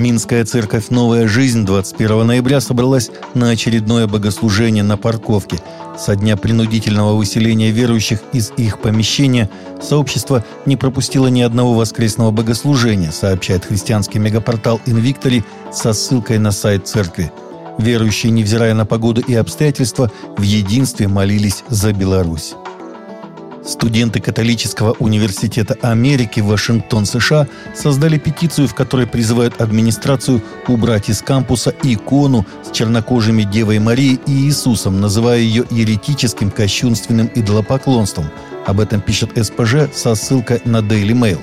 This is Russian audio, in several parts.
Минская церковь «Новая жизнь» 21 ноября собралась на очередное богослужение на парковке. Со дня принудительного выселения верующих из их помещения сообщество не пропустило ни одного воскресного богослужения, сообщает христианский мегапортал «Инвиктори» со ссылкой на сайт церкви. Верующие, невзирая на погоду и обстоятельства, в единстве молились за Беларусь. Студенты католического университета Америки Вашингтон, США создали петицию, в которой призывают администрацию убрать из кампуса икону с чернокожими Девой Марией и Иисусом, называя ее еретическим, кощунственным идолопоклонством. Об этом пишет СПЖ со ссылкой на Daily Mail.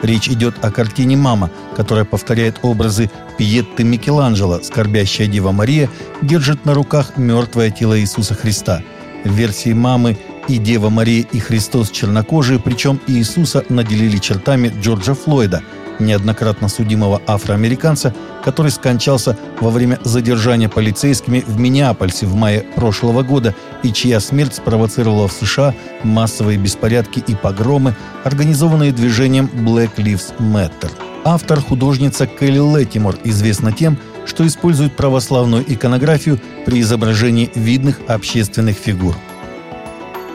Речь идет о картине «Мама», которая повторяет образы Пьетты Микеланджело. Скорбящая Дева Мария держит на руках мертвое тело Иисуса Христа. В версии «Мамы» И Дева Мария, и Христос чернокожие, причем Иисуса наделили чертами Джорджа Флойда, неоднократно судимого афроамериканца, который скончался во время задержания полицейскими в Миннеапольсе в мае прошлого года и чья смерть спровоцировала в США массовые беспорядки и погромы, организованные движением Black Lives Matter. Автор – художница Келли Леттимор, известна тем, что использует православную иконографию при изображении видных общественных фигур –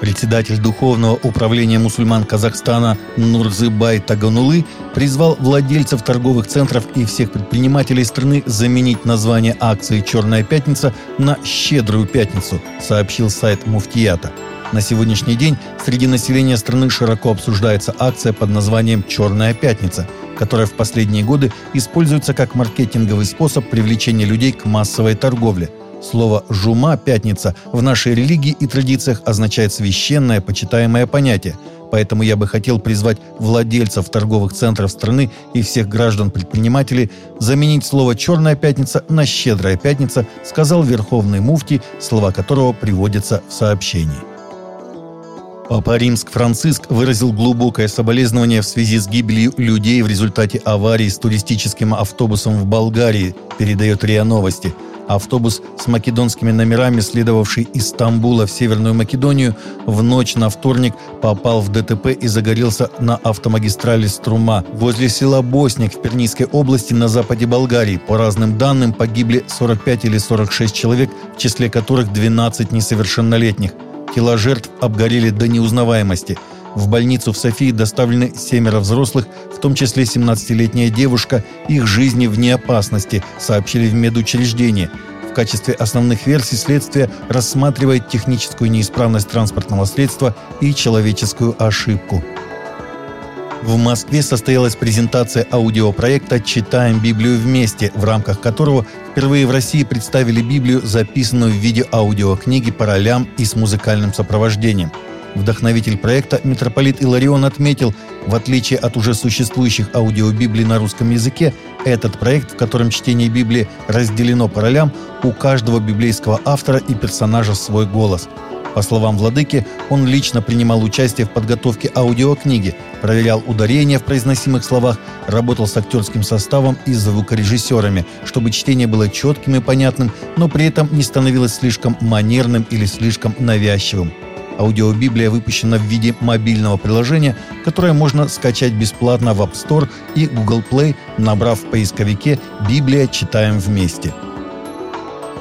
Председатель Духовного управления мусульман Казахстана Нурзыбай Таганулы призвал владельцев торговых центров и всех предпринимателей страны заменить название акции «Черная пятница» на «Щедрую пятницу», сообщил сайт Муфтията. На сегодняшний день среди населения страны широко обсуждается акция под названием «Черная пятница», которая в последние годы используется как маркетинговый способ привлечения людей к массовой торговле – Слово «жума» – «пятница» в нашей религии и традициях означает священное, почитаемое понятие. Поэтому я бы хотел призвать владельцев торговых центров страны и всех граждан-предпринимателей заменить слово «черная пятница» на «щедрая пятница», сказал Верховный Муфтий, слова которого приводятся в сообщении. Папа Римск Франциск выразил глубокое соболезнование в связи с гибелью людей в результате аварии с туристическим автобусом в Болгарии, передает РИА Новости – Автобус с македонскими номерами, следовавший из Стамбула в Северную Македонию, в ночь на вторник попал в ДТП и загорелся на автомагистрали Струма возле села Босник в Пернийской области на западе Болгарии. По разным данным, погибли 45 или 46 человек, в числе которых 12 несовершеннолетних. Тела жертв обгорели до неузнаваемости – в больницу в Софии доставлены семеро взрослых, в том числе 17-летняя девушка. Их жизни вне опасности, сообщили в медучреждении. В качестве основных версий следствия рассматривает техническую неисправность транспортного средства и человеческую ошибку. В Москве состоялась презентация аудиопроекта «Читаем Библию вместе», в рамках которого впервые в России представили Библию, записанную в виде аудиокниги по ролям и с музыкальным сопровождением – Вдохновитель проекта митрополит Иларион отметил, в отличие от уже существующих аудиобиблий на русском языке, этот проект, в котором чтение Библии разделено по ролям, у каждого библейского автора и персонажа свой голос. По словам владыки, он лично принимал участие в подготовке аудиокниги, проверял ударения в произносимых словах, работал с актерским составом и звукорежиссерами, чтобы чтение было четким и понятным, но при этом не становилось слишком манерным или слишком навязчивым. Аудиобиблия выпущена в виде мобильного приложения, которое можно скачать бесплатно в App Store и Google Play, набрав в поисковике «Библия. Читаем вместе».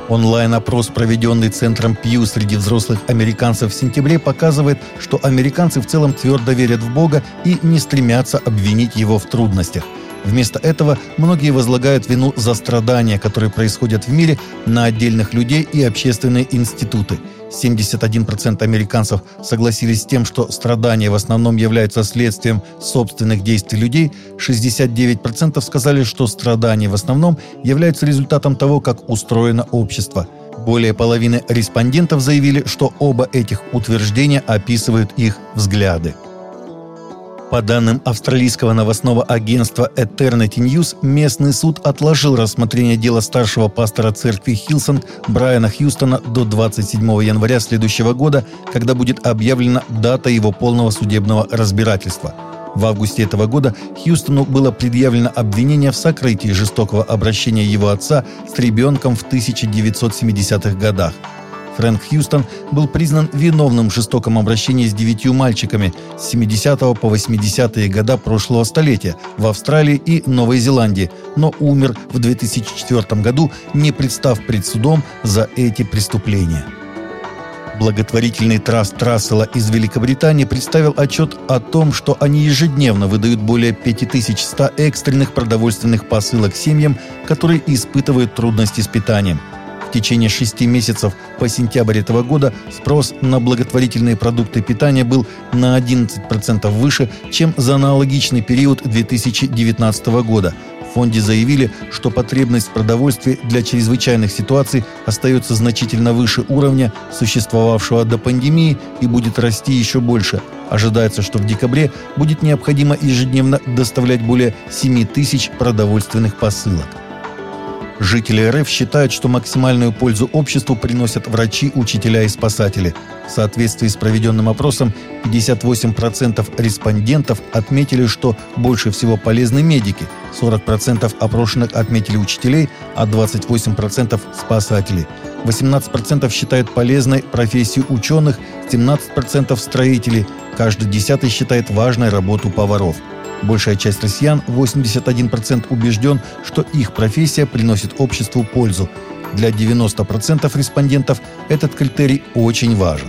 Онлайн-опрос, проведенный Центром Пью среди взрослых американцев в сентябре, показывает, что американцы в целом твердо верят в Бога и не стремятся обвинить его в трудностях – Вместо этого многие возлагают вину за страдания, которые происходят в мире, на отдельных людей и общественные институты. 71% американцев согласились с тем, что страдания в основном являются следствием собственных действий людей, 69% сказали, что страдания в основном являются результатом того, как устроено общество. Более половины респондентов заявили, что оба этих утверждения описывают их взгляды. По данным австралийского новостного агентства Eternity News, местный суд отложил рассмотрение дела старшего пастора церкви Хилсон Брайана Хьюстона до 27 января следующего года, когда будет объявлена дата его полного судебного разбирательства. В августе этого года Хьюстону было предъявлено обвинение в сокрытии жестокого обращения его отца с ребенком в 1970-х годах. Фрэнк Хьюстон был признан виновным в жестоком обращении с девятью мальчиками с 70 по 80-е года прошлого столетия в Австралии и Новой Зеландии, но умер в 2004 году, не представ пред судом за эти преступления. Благотворительный траст Трассела из Великобритании представил отчет о том, что они ежедневно выдают более 5100 экстренных продовольственных посылок семьям, которые испытывают трудности с питанием. В течение шести месяцев по сентябрь этого года спрос на благотворительные продукты питания был на 11% выше, чем за аналогичный период 2019 года – в фонде заявили, что потребность в продовольствии для чрезвычайных ситуаций остается значительно выше уровня, существовавшего до пандемии, и будет расти еще больше. Ожидается, что в декабре будет необходимо ежедневно доставлять более 7 тысяч продовольственных посылок. Жители РФ считают, что максимальную пользу обществу приносят врачи, учителя и спасатели. В соответствии с проведенным опросом, 58% респондентов отметили, что больше всего полезны медики, 40% опрошенных отметили учителей, а 28% – спасателей. 18% считают полезной профессию ученых, 17% – строителей, каждый десятый считает важной работу поваров – Большая часть россиян, 81%, убежден, что их профессия приносит обществу пользу. Для 90% респондентов этот критерий очень важен.